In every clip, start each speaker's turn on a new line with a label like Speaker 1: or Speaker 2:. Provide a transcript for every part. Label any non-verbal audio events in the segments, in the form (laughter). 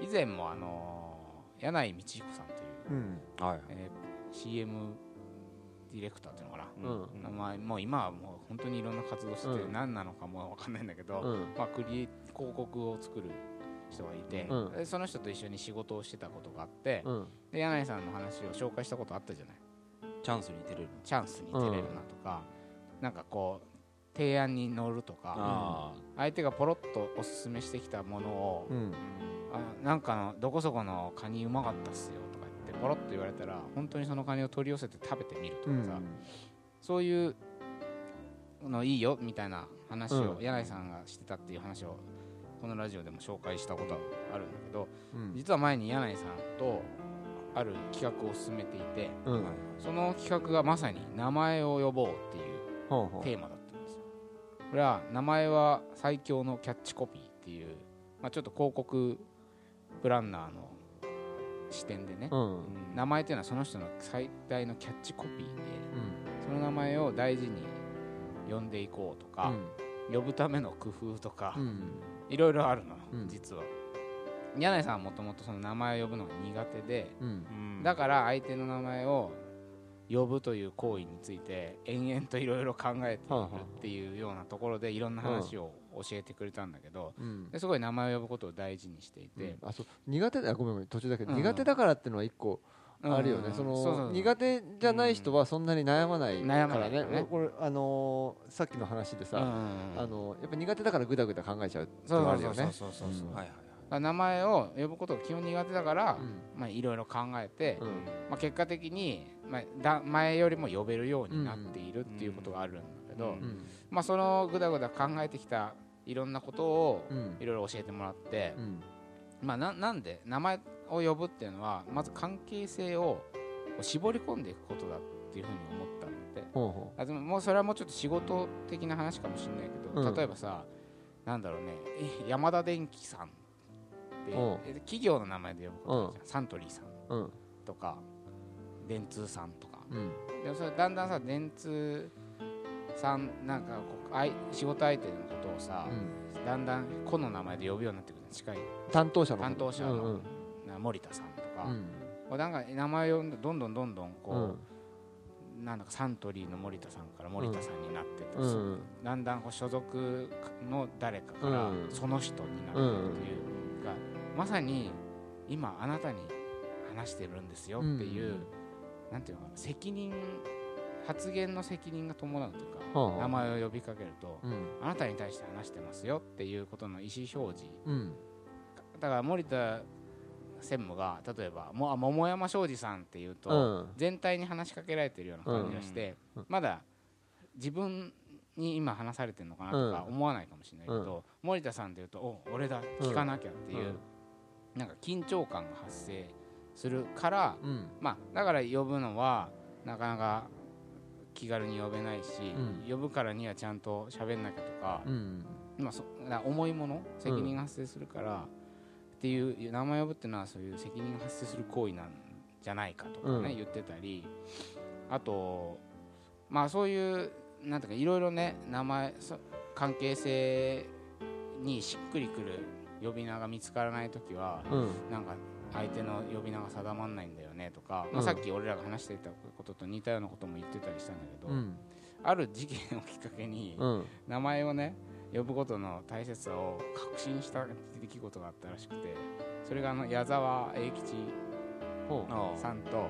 Speaker 1: 以前もあの柳井道彦さんという、
Speaker 2: うん。
Speaker 3: はい。
Speaker 1: えー CM ディレクターっていうのかな、
Speaker 2: うん。
Speaker 1: まあ、もう今はもう本当にいろんな活動してて、
Speaker 2: うん。
Speaker 1: 何なのかも分かんないんだけど、
Speaker 2: うん。
Speaker 1: まあ、クリエ広告を作る人がいて、
Speaker 2: うん。
Speaker 1: でその人と一緒に仕事をしてたことがあって、
Speaker 2: うん。
Speaker 1: で柳井さんの話を紹介したことあったじゃない。
Speaker 3: チャンスに出れる。
Speaker 1: チャンスに出れるなとか、なんかこう提案に乗るとか
Speaker 3: あ
Speaker 1: 相手がポロッとおすすめしてきたものを、
Speaker 2: うん
Speaker 1: あなんかのどこそこのカニうまかったっすよとか言ってポロッと言われたら本当にそのカニを取り寄せて食べてみるとかさ、
Speaker 2: うん。
Speaker 1: そういうのいいよみたいな話を
Speaker 2: うん。
Speaker 1: 柳井さんがしてたっていう話をこのラジオでも紹介したことあるんだけど
Speaker 2: うん。
Speaker 1: 実は前に柳井さんとある企画を進めていてその企画がまさに名前を呼ぼうっていう。テーマだったんですよ。これは名前は最強のキャッチコピーっていう、まあ、ちょっと広告プランナーの視点でね、
Speaker 2: うん。
Speaker 1: 名前っていうのはその人の最大のキャッチコピーで
Speaker 2: うん。
Speaker 1: その名前を大事に呼んでいこうとか、呼ぶための工夫とか、
Speaker 2: うん。
Speaker 1: いろいろあるの、
Speaker 2: うん。
Speaker 1: 実は。柳井さんはもともとその名前を呼ぶのが苦手で、だから相手の名前を呼ぶという行為について延々といろいろ考えているっていうようなところでいろんな話を教えてくれたんだけど
Speaker 2: うん。
Speaker 1: ですごい名前を呼ぶことを大事にしていて、
Speaker 2: あそう。苦手だごめんごめん。途中だけど、
Speaker 1: うん。
Speaker 2: 苦手だからっていうのは一個
Speaker 1: うん。
Speaker 2: あるよね、苦手じゃない人はそんなに悩まない
Speaker 1: 悩
Speaker 2: からね,、
Speaker 1: ね
Speaker 2: これあのーさっきの話でさ、
Speaker 1: うん
Speaker 2: あのやっぱ苦手だからぐだぐだ考えちゃうって
Speaker 1: そうそうそう
Speaker 2: のあるよね。
Speaker 1: 名前を呼ぶことが基本苦手だから、
Speaker 2: うん。
Speaker 1: まあ、いろいろ考えて、
Speaker 2: うん。
Speaker 1: まあ、結果的に、まあ、だ前よりも呼べるようになっているっていうことがあるんだけど、
Speaker 3: うん。
Speaker 2: うん。
Speaker 1: まあ、そのぐだぐだ考えてきたいろんなことを
Speaker 2: うん。
Speaker 1: いろいろ教えてもらって、
Speaker 2: うん。
Speaker 1: まあ、ななんで名前を呼ぶっていうのはまず関係性を絞り込んでいくことだっていうふうに思ったので
Speaker 2: ほうほ
Speaker 1: あでももうそれはもうちょっと仕事的な話かもしれないけど、
Speaker 2: うん。
Speaker 1: 例えばさなんだろうねえ山田電機さんって企業の名前で呼ぶことじゃん、サントリーさんとか電通さんとか。
Speaker 2: うん。
Speaker 1: でもそれだんだんさ電通さんなんかこうあい仕事相手のことをさ、
Speaker 2: うん。
Speaker 1: だんだん個の名前で呼ぶようになってくる近い。
Speaker 2: 担当者の
Speaker 1: 担当者の、
Speaker 2: うんうん。
Speaker 1: な森田さんとか、
Speaker 2: うん。
Speaker 1: なんか名前をどんどんどんどん
Speaker 2: う
Speaker 1: こ
Speaker 2: ん
Speaker 1: う、なんだかサントリーの森田さんから森田さんになってって、
Speaker 2: うん。
Speaker 1: だんだんこう所属の誰かから
Speaker 2: うん。
Speaker 1: その人になっていくっていうが、まさに今あなたに話してるんですよっていう、なんていうのかな責任発言の責任が伴うというか、名前を呼びかけると、
Speaker 2: うん。
Speaker 1: あなたに対して話してますよっていうことの意思表示。
Speaker 2: うん。
Speaker 1: だから森田専務が例えばもあ桃山商事さんっていうと、
Speaker 2: うん。
Speaker 1: 全体に話しかけられてるような感じがして、
Speaker 2: うん。
Speaker 1: まだ自分に今話されてるのかなとか
Speaker 2: うん。
Speaker 1: 思わないかもしれないけど、森田さんっていうとお俺だ聞かなきゃっていう、なんか緊張感が発生するから、
Speaker 2: うん。
Speaker 1: まあだから呼ぶのはなかなか気軽に呼べないし、
Speaker 2: うん。
Speaker 1: 呼ぶからにはちゃんと喋んなきゃとか、
Speaker 2: うん。
Speaker 1: まあ、そ重いもの責任が発生するから、っていう名前を呼ぶっていうのはそういう責任が発生する行為なんじゃないかとかね、
Speaker 2: うん。
Speaker 1: 言ってたりあとまあそういうなんていうかいろいろね名前そ関係性にしっくりくる呼び名が見つからない時は、
Speaker 2: うん。
Speaker 1: なんか相手の呼び名が定まんないんだよねとか、まあ、
Speaker 2: うん
Speaker 1: さっき俺らが話していたことと似たようなことも言ってたりしたんだけど、
Speaker 2: うん。
Speaker 1: ある事件をきっかけに、
Speaker 2: うん。
Speaker 1: 名前をね呼ぶことの大切さを確信した出来事があったらしくてそれがあの矢沢永吉さんと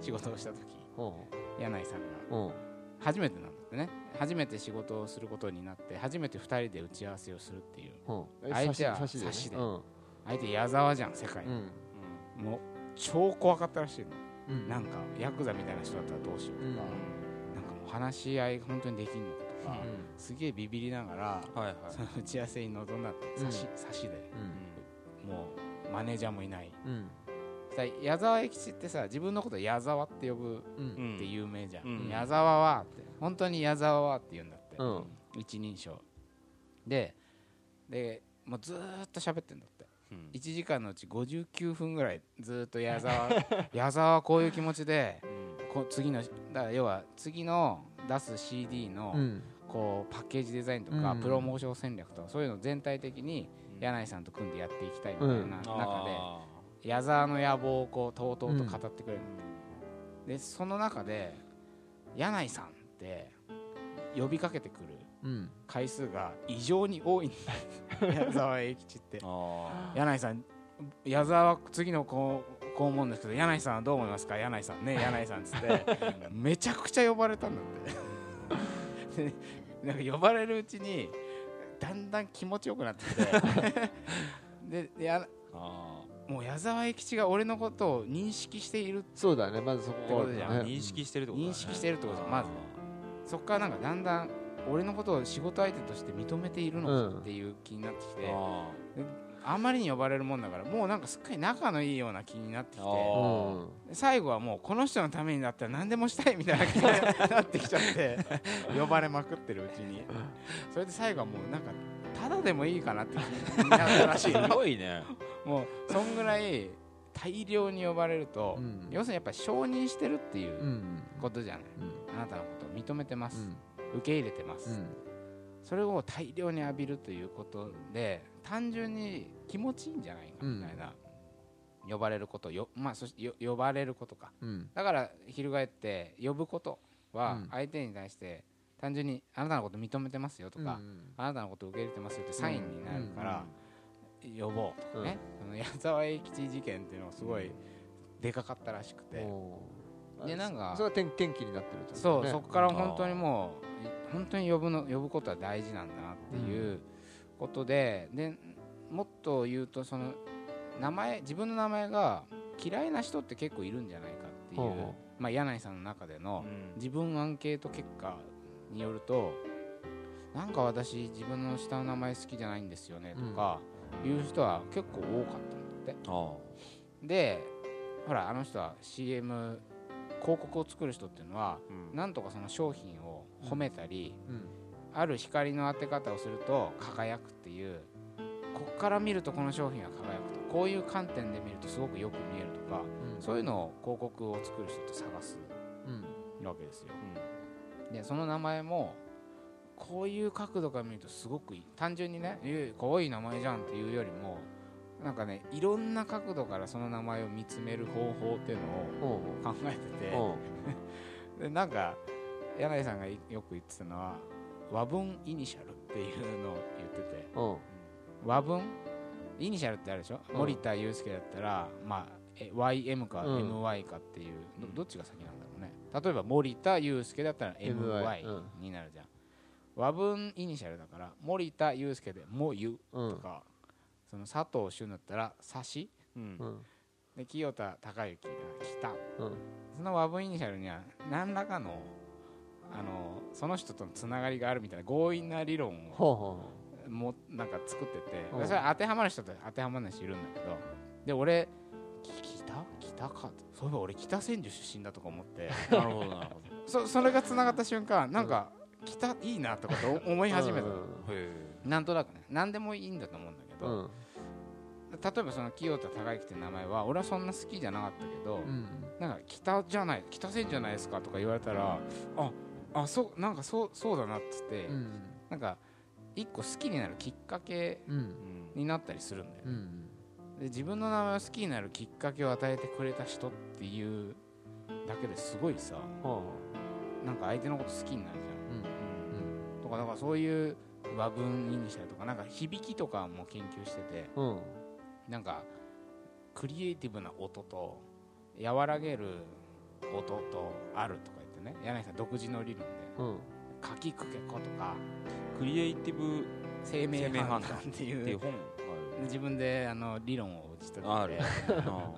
Speaker 1: 仕事をした時
Speaker 2: ほ
Speaker 1: 柳井さんが。初めてなんだってね。初めて仕事をすることになって初めて2人で打ち合わせをするっていう。相手は
Speaker 2: 差し
Speaker 1: で相手矢沢じゃん世界
Speaker 2: う
Speaker 1: の、
Speaker 2: ん
Speaker 1: もう超怖かったらしいの。
Speaker 2: うん。
Speaker 1: なんかヤクザみたいな人だったらどうしようとか、
Speaker 2: うん。
Speaker 1: なんかもう話し合いが本当にできんのかとか、
Speaker 2: う
Speaker 1: すげえビビりながら
Speaker 3: はいはい。
Speaker 1: その打ち合わせに臨んだって差し,、差しで。
Speaker 2: ん。
Speaker 1: もうマネージャーもいない。矢沢永吉ってさ自分のこと矢沢って呼ぶって有名じゃん、
Speaker 3: うん。
Speaker 1: 矢沢はって本当に矢沢はって言うんだって、
Speaker 2: うん。
Speaker 1: 一人称。ででもうずーっと喋ってんだって。
Speaker 3: うん
Speaker 1: 1時間のうち59分ぐらいずーっと矢沢 (laughs) 矢沢はこういう気持ちでこ次のだから要は次の出す CD の、
Speaker 2: うん。
Speaker 1: こうパッケージデザインとか、
Speaker 2: うん。
Speaker 1: プロモーション戦略とかそういうのを全体的に柳井さんと組んでやっていきたいみたいな中で、
Speaker 3: あ
Speaker 1: 矢沢の野望をこうとうとうと語ってくれる。でその中で柳井さんって呼びかけてくる。
Speaker 2: うん
Speaker 1: 回数が異常に多い。んだよ矢沢永吉って。柳井さん矢沢は次のこうこう思うんですけど柳井さんはどう思いますか？柳井さんね (laughs) 柳井さんっつって。
Speaker 3: ー
Speaker 1: めちゃくちゃ呼ばれたんだって。で (laughs) なんか呼ばれるうちにだんだん気持ちよくなってきて。(laughs) ででや
Speaker 3: あ
Speaker 1: もう矢沢永吉が俺のことを認識している
Speaker 2: そうだねまずそこ
Speaker 1: ってことじゃん
Speaker 3: ー認識してるってことだね。
Speaker 1: 認識してるってことまず。そっからなんかだんだん俺のことを仕事相手として認めているのかっていう気になってきて、
Speaker 3: あ
Speaker 1: あんまりに呼ばれるもんだからもうなんかすっかり仲のいいような気になってきて最後はもうこの人のためになったら何でもしたいみたいな気になってきちゃって (laughs) 呼ばれまくってるうちに。それで最後はもうなんかただでもいいかなって気になったらしい。
Speaker 3: ーすごいね。
Speaker 1: もうそんぐらい大量に呼ばれると、
Speaker 2: うん。
Speaker 1: 要するにやっぱり承認してるっていう
Speaker 2: うん。
Speaker 1: ことじゃない、
Speaker 2: うん。
Speaker 1: あなたのことを認めてます、
Speaker 2: うん
Speaker 1: 受け入れてます、
Speaker 2: うん。
Speaker 1: それを大量に浴びるということで単純に気持ちいいんじゃないかみたいな、呼ばれることよまあそしてよ呼ばれることか。
Speaker 2: うん。
Speaker 1: だから翻って呼ぶことは
Speaker 2: うん。
Speaker 1: 相手に対して単純にあなたのこと認めてますよとか、あなたのこと受け入れてますよってサインになるから、呼ぼうとかね、その矢沢永吉事件っていうのがすごいでかかったらしくて、でなんか
Speaker 2: それが転転機になってるってこと
Speaker 1: そう、
Speaker 2: ね。
Speaker 1: そこから本当にもう本当に呼ぶの呼ぶことは大事なんだなっていうことで、でもっと言うとその名前自分の名前が嫌いな人って結構いるんじゃないかっていう、
Speaker 2: ほうほ
Speaker 1: まあ、柳井さんの中での
Speaker 3: うん。
Speaker 1: 自分アンケート結果によるとなんか私自分の下の名前好きじゃないんですよねとかいう人は結構多かったんだって。
Speaker 3: あ
Speaker 1: でほらあの人は CM 広告を作る人っていうのは
Speaker 3: ーうん。
Speaker 1: なんとかその商品を褒めたり、
Speaker 2: うん。
Speaker 1: ある光の当て方をすると輝くっていうここから見るとこの商品は輝くとこういう観点で見るとすごくよく見えるとか
Speaker 2: うん。
Speaker 1: そういうのを広告を作る人って探す
Speaker 2: うん。
Speaker 1: わけですよ。でその名前もこういう角度から見るとすごくいい。単純にねえかわいい名前じゃんっていうよりもなんかねいろんな角度からその名前を見つめる方法っていうのを考えてて。(laughs) でなんか柳井さんがよく言ってたのは和文イニシャルっていうのを言ってて。
Speaker 2: おう
Speaker 1: 和文？イニシャルってあるでしょ、
Speaker 2: うん。
Speaker 1: 森田祐介だったら、まあ、え YM か
Speaker 2: うん。
Speaker 1: MY かっていう、どどっちが先なんだろうね。例えば森田祐介だったら MY
Speaker 2: うん。
Speaker 1: になるじゃん、和文イニシャルだから森田祐介で「もゆ」
Speaker 2: うん。
Speaker 1: とか、その佐藤俊だったら「さし？
Speaker 3: うん。
Speaker 2: うん」
Speaker 1: で清田孝之が「北」
Speaker 2: うん。
Speaker 1: その和文イニシャルには何らかのあのその人とのつながりがあるみたいな強引な理論を
Speaker 2: ほうほ
Speaker 1: もなんか作ってて
Speaker 2: うん。
Speaker 1: それ当てはまる人と当てはまらない人いるんだけどで俺き北北か？そういえば俺北千住出身だとか思って
Speaker 3: なるほどなるほ
Speaker 1: そそれがつながった瞬間なんか北いいなとかと思
Speaker 2: う
Speaker 1: い始めた
Speaker 3: どへ
Speaker 1: なんとなくね何でもいいんだと思うんだけど、
Speaker 2: うん。
Speaker 1: 例えばその清田孝之って名前は俺はそんな好きじゃなかったけど、
Speaker 2: うん。
Speaker 1: なんか北じゃない北千住じゃないですかとか言われたらああそうなんかそうそうだなっつって、
Speaker 2: うん。
Speaker 1: なんか一個好きになるきっかけ
Speaker 2: うん。
Speaker 3: うん
Speaker 1: になったりするんだよ、
Speaker 2: うん。
Speaker 1: で自分の名前を好きになるきっかけを与えてくれた人っていうだけですごいさ
Speaker 2: ほ
Speaker 1: なんか相手のこと好きになるじ
Speaker 2: ううん。
Speaker 1: ゃん。とかだからそういう和文イニシャルとかなんか響きとかも研究してて
Speaker 2: うん。
Speaker 1: なんかクリエイティブな音と和らげる音とあるとかね柳井さん独自の理論で
Speaker 2: うん「
Speaker 1: かきくけこ」とか
Speaker 3: クリエイティブ「
Speaker 1: 生命判断」
Speaker 3: っていう。
Speaker 1: う
Speaker 3: 本
Speaker 1: 自分であの理論を打ち立てて
Speaker 3: がある。(laughs) あ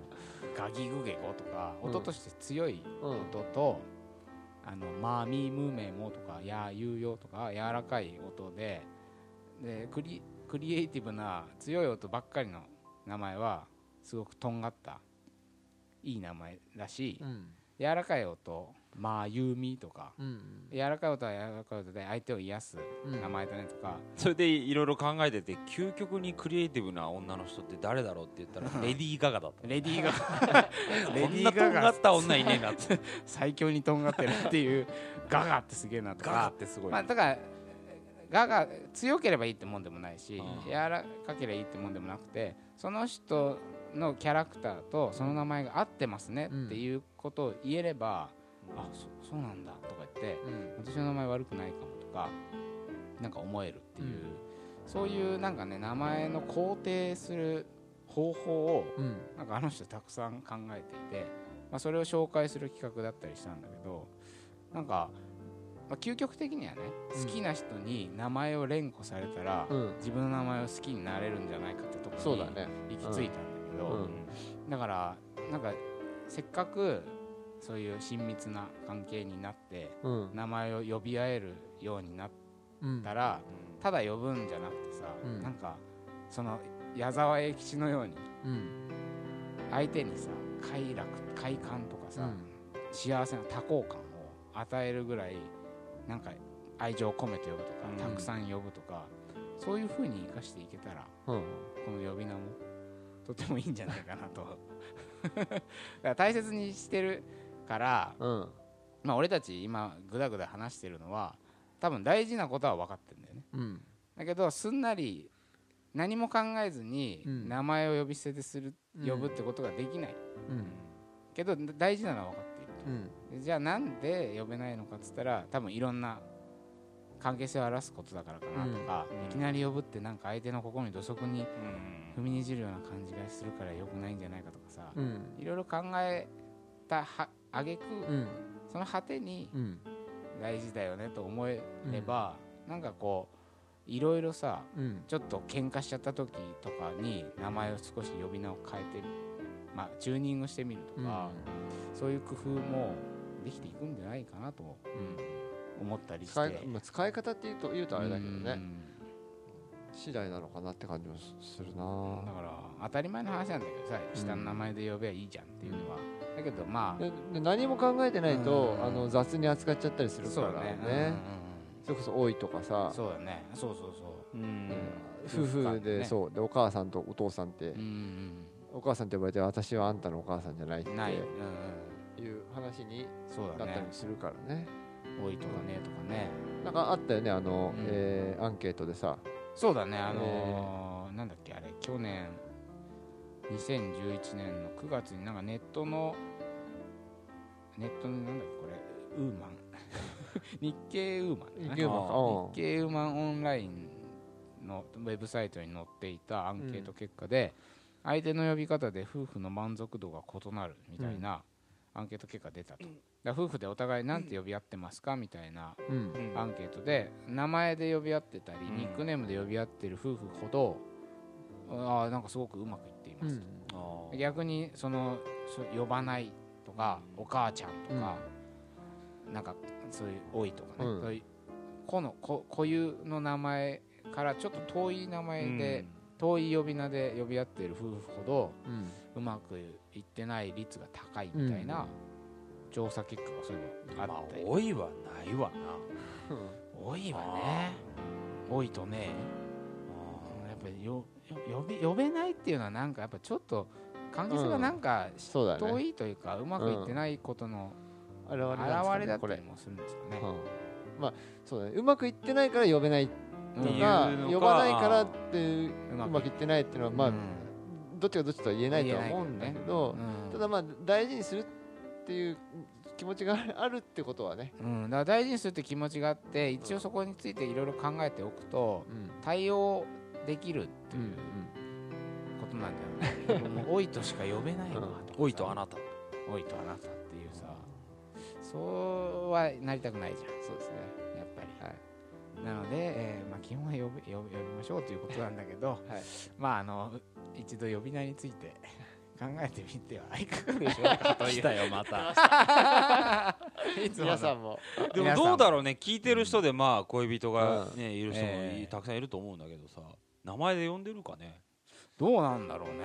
Speaker 1: ガギグゲコとか
Speaker 2: うん。
Speaker 1: 音として強い
Speaker 2: うん
Speaker 1: 音と、あのマーミームーメモとかやーゆうよとか柔らかい音ででクリクリエイティブな強い音ばっかりの名前はすごくとんがったいい名前だし
Speaker 2: うん。
Speaker 1: 柔らかい音まあゆうみとか
Speaker 2: うん。
Speaker 1: 柔らかい音は柔らかい音で相手を癒す
Speaker 2: うん。
Speaker 1: 名前だねとか、
Speaker 3: それでいろいろ考えてて究極にクリエイティブな女の人って誰だろうって言ったらレディー・ガガだった。
Speaker 1: レディーガレデ (laughs)
Speaker 3: こんな
Speaker 1: ィーガガ
Speaker 3: とんがった女いねえなって (laughs)
Speaker 1: 最強にとんがってるっていうガガってすげえなと
Speaker 3: ガガ
Speaker 1: か
Speaker 3: ってすごい
Speaker 1: まあだからがが強ければいいってもんでもないし
Speaker 3: うん。
Speaker 1: 柔らかければいいってもんでもなくてその人のキャラクターとその名前が合ってますねっていうことを言えれば、あそそうなんだとか言って
Speaker 2: うん
Speaker 1: 私の名前悪くないかもとかなんか思えるっていう、そういうなんかね名前の肯定する方法を
Speaker 2: うん。
Speaker 1: なんかあの人たくさん考えていて、まあ、それを紹介する企画だったりしたんだけどなんか、まあ、究極的にはね
Speaker 2: うん。
Speaker 1: 好きな人に名前を連呼されたら、
Speaker 2: うん。
Speaker 1: 自分の名前を好きになれるんじゃないかってところに
Speaker 2: そうだね。
Speaker 1: 行き着いたんだけど、
Speaker 2: うん。
Speaker 1: だからなんかせっかくそういう親密な関係になって
Speaker 2: うん。
Speaker 1: 名前を呼び合えるようになっ
Speaker 2: うん。
Speaker 1: たら、ただ呼ぶんじゃなくてさ、
Speaker 2: うん。
Speaker 1: なんかその矢沢永吉のように
Speaker 2: うん。
Speaker 1: 相手にさ快楽快感とかさ、幸せな多幸感を与えるぐらいなんか愛情を込めて呼ぶとか、
Speaker 3: うん。
Speaker 1: たくさん呼ぶとかそういう風に生かしていけたら
Speaker 2: うん。
Speaker 1: この呼び名もとてもいいんじゃないかなと。(laughs) だから大切にしてるから、
Speaker 2: うん。
Speaker 1: まあ、俺たち今グダグダ話してるのは多分大事なことは分かってるんだよね。
Speaker 2: うん。
Speaker 1: だけどすんなり何も考えずに
Speaker 2: うん。
Speaker 1: 名前を呼び捨てでする、
Speaker 2: うん。
Speaker 1: 呼ぶってことができない。
Speaker 2: うん。
Speaker 1: けど大事なのは分かっているじゃあなんで呼べないのかっつったら多分いろんな関係性を表すことだからかなとか、
Speaker 3: うん。
Speaker 1: いきなり呼ぶってなんか相手の心に土足に
Speaker 3: うん。
Speaker 1: 踏みにじるような感じがするからよくないんじゃないかとかさ、
Speaker 2: うん。
Speaker 1: いろいろ考えたはあげく、
Speaker 2: うん。
Speaker 1: その果てに
Speaker 2: うん。
Speaker 1: 大事だよねと思えれば、なんかこういろいろさ
Speaker 2: うん。
Speaker 1: ちょっと喧嘩しちゃった時とかに名前を少し呼び名を変えてまあチューニングしてみるとか、そういう工夫もできていくんじゃないかなと思ったりして。
Speaker 2: 使いまあ使い方っていうと言うとあれだけどね。
Speaker 1: うん。
Speaker 2: 次第なのかなって感じもするな。
Speaker 1: だから当たり前の話なんだけどさ下の名前で呼べばいいじゃんっていうのは、だけどまあ。
Speaker 2: 何も考えてないと
Speaker 1: うん。
Speaker 2: あの雑に扱っちゃったりするから
Speaker 1: そうだね。
Speaker 2: ねそれこそ多いとか
Speaker 1: うん
Speaker 2: さ。
Speaker 1: そうだね。そうそうそう。
Speaker 3: うん。
Speaker 2: うん。
Speaker 1: 夫
Speaker 2: 夫婦でそう。でお母さんとお父さんって
Speaker 1: うん
Speaker 2: お母さんって呼ばれて私はあんたのお母さんじゃないって。
Speaker 1: い、う
Speaker 2: 話に
Speaker 1: そうだね。
Speaker 2: なったりするからね。
Speaker 1: 多いとかねとかね。
Speaker 2: なんかあったよねあの
Speaker 1: うん。
Speaker 2: えーアンケートでさ。
Speaker 1: そうだね。あのー。なんだっけあれ去年2011年の9月になんかネットのネットのなんだっけこれ (laughs) ウーマン。日経ウーマン
Speaker 2: 日経ウーマン。
Speaker 1: オンラインのウェブサイトに載っていたアンケート結果で、相手の呼び方で夫婦の満足度が異なるみたいなアンケート結果が出たと、だから夫婦でお互いなんて呼び合ってますかみたいな
Speaker 2: うん。
Speaker 1: アンケートで名前で呼び合ってたり、
Speaker 3: うん。
Speaker 1: ニックネームで呼び合ってる夫婦ほどああなんかすごくうまくいっます、
Speaker 3: あー。
Speaker 1: 逆にそのそ呼ばないとか、お母ちゃんとか、なんかそういう多いとかね、
Speaker 2: うん。
Speaker 1: そういう子の子固有の名前からちょっと遠い名前で、遠い呼び名で呼び合っている夫婦ほど
Speaker 2: うん。
Speaker 1: うまくいってない率が高いみたいな調査結果がそういうのあ
Speaker 3: まあ
Speaker 1: ったり、
Speaker 3: 多いはないわな。(laughs)
Speaker 1: 多いわね。多いとねやっぱりよよ呼び呼べないっていうのはなんかやっぱちょっと関係性がなんか、遠いというかうまくいってないことの
Speaker 2: 現れ
Speaker 1: だっ
Speaker 2: これ
Speaker 1: たりもするんですかね。
Speaker 2: うん。まあそうだね。うまくいってないから呼べない
Speaker 1: うん
Speaker 2: とか呼ばないからっていう
Speaker 1: うまく
Speaker 2: いってないっていうのはまあ
Speaker 1: うん。
Speaker 2: どっちがどっちとは言えないとは思うんだけど
Speaker 1: うん。
Speaker 2: ただまあ大事にするっていう気持ちがあるってことはね。
Speaker 1: うん、だから大事にするって気持ちがあって一応そこについていろいろ考えておくと
Speaker 2: うん。
Speaker 1: 対応できるって
Speaker 2: うん。
Speaker 1: いうことなんじゃない、もう多いとしか呼べないわとかさ
Speaker 3: 多いとあなた。
Speaker 1: 多いとあなたっていうさ。そうはなりたくないじゃん。
Speaker 2: そうですね。
Speaker 1: やっぱり、
Speaker 2: はい。
Speaker 1: なので、えーまあ、基本は呼び呼び呼びましょうということなんだけど、(laughs)
Speaker 2: はい。
Speaker 1: まああの一度呼び名について (laughs) 考えてみてはいかがでしょうか。という
Speaker 3: 来たよまた。(laughs)
Speaker 2: 皆さんも。
Speaker 3: でもどうだろうね。聞いてる人でまあ恋人がねいる人も
Speaker 1: ええ
Speaker 3: たくさんいると思うんだけどさ名前で呼んでるかね。
Speaker 1: どうなんだろうね。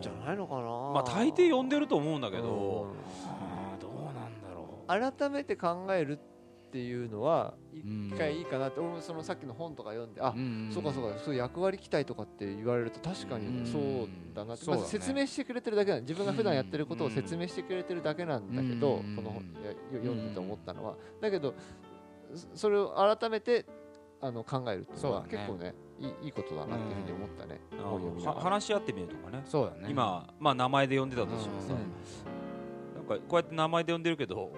Speaker 2: じゃないのかな。
Speaker 3: まあ大抵呼んでると思うんだけど。
Speaker 1: あーどうなんだろ
Speaker 2: 改めて考えるっていうのは
Speaker 1: うん
Speaker 2: 一回いいかなって俺もそのさっきの本とか読んであ
Speaker 1: う、ん
Speaker 2: そうかそうかそういう役割期待とかって言われると確か
Speaker 1: うん
Speaker 2: にそうだなって、まず説明してくれてるだけなん自分が普段やってることを説明してくれてるだけなんだけど、
Speaker 1: うん
Speaker 2: この本いや読んでて思ったのは。だけどそそれを改めてあの考えるっていうのは結構ねいいいいことだなっていうふうに思ったね、
Speaker 3: あ
Speaker 2: 本読みな
Speaker 3: は
Speaker 2: がら。
Speaker 3: 話し合ってみるとかね。
Speaker 1: そうだね。
Speaker 3: 今まあ名前で呼んでたとしてもさ
Speaker 1: うん。
Speaker 3: なんかこうやって名前で呼んでるけどど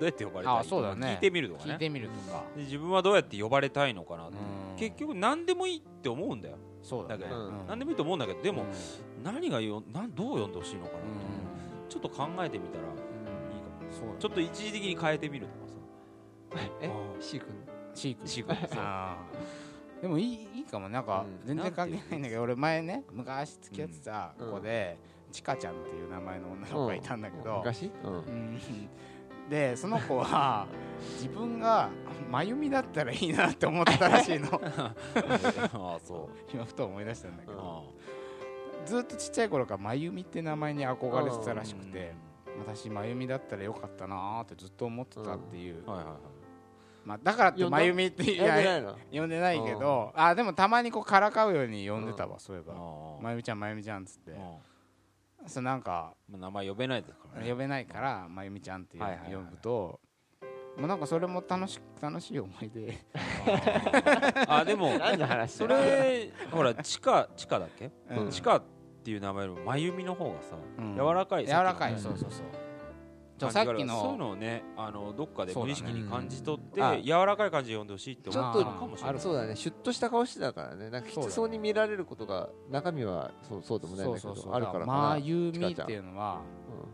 Speaker 3: うやって呼ばれたい
Speaker 1: あそうだね。
Speaker 3: 聞いてみるとかね。
Speaker 1: 聞いてみるとか。
Speaker 3: で自分はどうやって呼ばれたいのかなって。
Speaker 1: うん。
Speaker 3: 結局何でもいいって思うんだよ。
Speaker 1: そうだね。
Speaker 3: だけど。
Speaker 2: うん。
Speaker 3: 何でもいいと思うんだけど。でも
Speaker 1: うん。
Speaker 3: 何がよなんどう呼んでほしいのかなと
Speaker 1: うん。
Speaker 3: ちょっと考えてみたらいいかも。
Speaker 1: そう
Speaker 3: ちょっと一時的に変えてみるとかさ。
Speaker 2: え？
Speaker 3: あ
Speaker 2: C 君。
Speaker 1: シーク
Speaker 3: シーク
Speaker 1: あーでもいいいいかも。なんか
Speaker 2: うん。
Speaker 1: 全然関係ないんだけど俺前ね昔付き合ってた
Speaker 2: うん。
Speaker 1: 子でちかちゃんっていう名前の女の子がいたんだけど。
Speaker 2: 昔、
Speaker 1: でその子は自分が真由美だったらいいなって思ってたらしいの。(laughs)
Speaker 3: ああそう。
Speaker 1: 今ふと思い出したんだけど。
Speaker 3: あ
Speaker 1: ずっとちっちゃい頃から真由美って名前に憧れてたらしく
Speaker 3: あ
Speaker 1: て私真由美だったらよかったなーってずっと思ってたっていう。
Speaker 3: はいはいはい
Speaker 1: まあだからって
Speaker 2: 呼んだ
Speaker 1: 真由美ってい
Speaker 2: やってな
Speaker 1: や
Speaker 2: いの
Speaker 1: 呼んでないけどあでもたまにこうからかうように呼んでたわそういえば。
Speaker 3: あ
Speaker 1: 真由美ちゃん真由美ちゃんっつって。
Speaker 3: あ
Speaker 1: そうなんか
Speaker 3: まあ名前呼べないですからね。
Speaker 1: 呼べないから真由美ちゃんって呼ぶともうなんかそれも楽し楽しい思い出。
Speaker 3: あでも
Speaker 2: 何の話
Speaker 3: それほら地下地下だっけ？
Speaker 1: うん。
Speaker 3: 地下っていう名前よりも真由美の方がさ
Speaker 1: うん。
Speaker 3: 柔らかい
Speaker 1: 柔らかいそうそうそう
Speaker 3: 感じ
Speaker 1: さっき
Speaker 3: からそういう
Speaker 1: の
Speaker 3: のをねあのどっかで無意識に感じ取って
Speaker 2: うん。あ
Speaker 3: 柔らかい感じで呼んでほしいって思う
Speaker 2: ちょっと
Speaker 3: のかもしれない
Speaker 1: ある
Speaker 2: そうだね。シュッとした顔してたからね。なんかきつそうに見られることが中身はそうそうでもないんだけど
Speaker 1: そうそうそう。
Speaker 2: あるからかな。
Speaker 1: 真由美っていうのは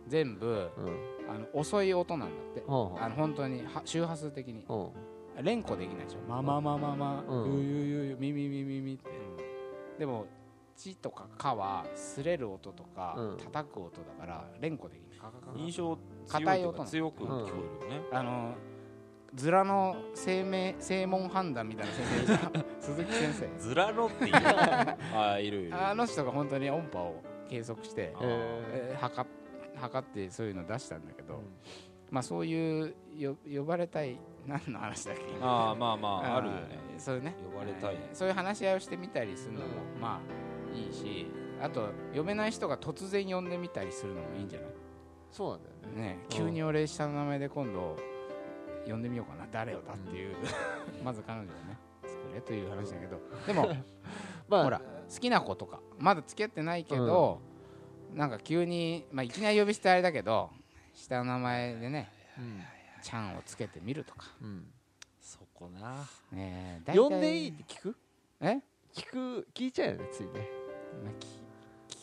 Speaker 1: 全部
Speaker 2: うん。うん。
Speaker 1: あの遅い音なんだって。
Speaker 2: うん
Speaker 1: あの本当には周波数的に。
Speaker 2: う。ん
Speaker 1: 連呼できないでしょ。まあまあまあまあまあ。
Speaker 2: うん。
Speaker 1: ゆゆゆゆみみみみみって。でも「ち」とか「か」は擦れる音とか
Speaker 2: うん。
Speaker 1: 叩く音だから連呼できない。
Speaker 3: 印象
Speaker 1: 硬い音
Speaker 3: 強く聞こえるよね。
Speaker 1: あのズラの生命正門判断みたいな先生鈴木先生。(laughs)
Speaker 3: ずらのっていうああいるいる。
Speaker 1: あの人が本当に音波を計測して
Speaker 3: あ
Speaker 2: え
Speaker 1: えー測っ測ってそういうの出したんだけどまあそういうよ呼ばれたい何の話だっけ？
Speaker 3: ああまあまああるよね。
Speaker 1: ーそういうね。
Speaker 3: 呼ばれたい。
Speaker 1: えーそういう話し合いをしてみたりするのもまあいいしあと呼べない人が突然呼んでみたりするのもいいんじゃない？
Speaker 2: そうなんだよね。
Speaker 1: ね急に俺下の名前で今度呼んでみようかな。誰をだっていう (laughs) まず彼女をね作れという話だけど。(laughs) でも
Speaker 2: まあ
Speaker 1: ほら好きな子とかまだ付き合ってないけど、なんか急に、まあ、いきなり呼び捨てあれだけど下の名前でね
Speaker 2: うん「
Speaker 1: ちゃん」をつけてみるとか、
Speaker 2: うん。
Speaker 3: そこな。
Speaker 1: ねえ大体。
Speaker 2: 呼んでいいって聞く？
Speaker 1: え、
Speaker 2: 聞く聞いちゃうよねついね。
Speaker 1: まあ、聞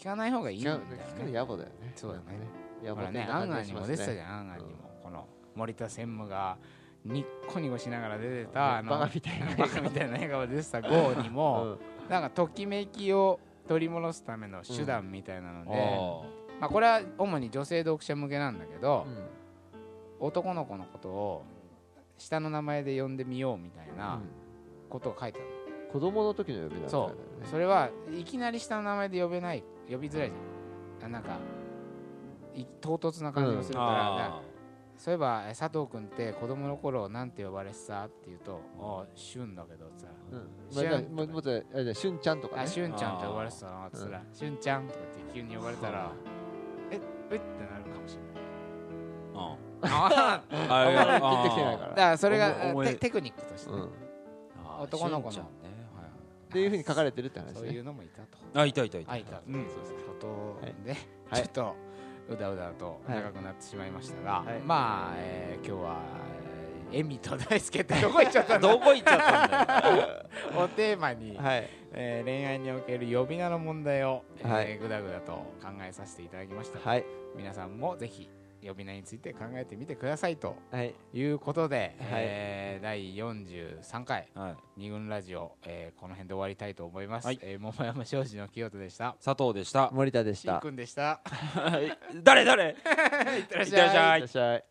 Speaker 1: 聞かない方がいいんだよ
Speaker 2: 聞く聞くの
Speaker 1: ね
Speaker 2: 野暮だよね。
Speaker 1: そうだね
Speaker 2: 野
Speaker 1: ほらねアンアンにも出てたじゃんアンアンにも、この森田専務がニッコニコしながら出てたあの
Speaker 2: バカみたいな
Speaker 1: バカみたいな笑顔で出てた GO にも、(laughs) なんかときめきを取り戻すための手段みたいなので、
Speaker 3: あ
Speaker 1: まあ、これは主に女性読者向けなんだけど、
Speaker 2: うん。
Speaker 1: 男の子のことを下の名前で呼んでみようみたいな
Speaker 2: うん。
Speaker 1: ことを書いてある、
Speaker 2: 子供の時の呼び名
Speaker 1: そう。それはいきなり下の名前で呼べない呼びづらいじゃん。あなんかい唐突な感じもするから、
Speaker 3: あ
Speaker 1: そういえばえ佐藤君って子供の頃なんて呼ばれてたって言うと「ああ旬だけどさ。
Speaker 2: うん。まあじゃあもうもうちゃんとかね。
Speaker 1: あしゅんちゃんって呼ばれてたな」っつったら「しゅんちゃん」とかって急に呼ばれたら「ええっ?」てなるかもしれない。(laughs)
Speaker 3: あ
Speaker 1: あ
Speaker 3: あ
Speaker 2: あんまり
Speaker 3: あ
Speaker 2: ピンときてないから。
Speaker 1: だからそれがテテクニックとして。男の子の。
Speaker 2: っていうふうに書かれてるって話ね。
Speaker 1: そういうのもいたと。
Speaker 3: はいあいたいたいた。
Speaker 1: あいた、うん、そうそうことで、
Speaker 2: はい。
Speaker 1: ちょっとうだうだと長くなってしまいましたが、
Speaker 2: はい。
Speaker 1: まあ、えー今日はえーエミと大輔ってどこ行っちゃったんだ (laughs)
Speaker 3: どこ行っちゃったんだよ。
Speaker 1: をテーマに、
Speaker 2: はい。
Speaker 1: えー恋愛における呼び名の問題を、えー
Speaker 2: はい。
Speaker 1: ぐだぐだと考えさせていただきました、
Speaker 2: はい。
Speaker 1: 皆さんもぜひ呼び名について考えてみてくださいと
Speaker 2: はい。
Speaker 1: いうことで、
Speaker 2: はい。
Speaker 1: えー第43回
Speaker 3: はい。
Speaker 1: 二軍ラジオ、えーこの辺で終わりたいと思います、
Speaker 3: はい。
Speaker 1: えー桃山商事の清人でした。
Speaker 3: 佐藤でした。
Speaker 2: 森田でした。
Speaker 1: くんでした。
Speaker 3: 誰誰？(laughs)
Speaker 1: いってらっしゃい。
Speaker 3: いってらっしゃい。
Speaker 2: いらっしゃい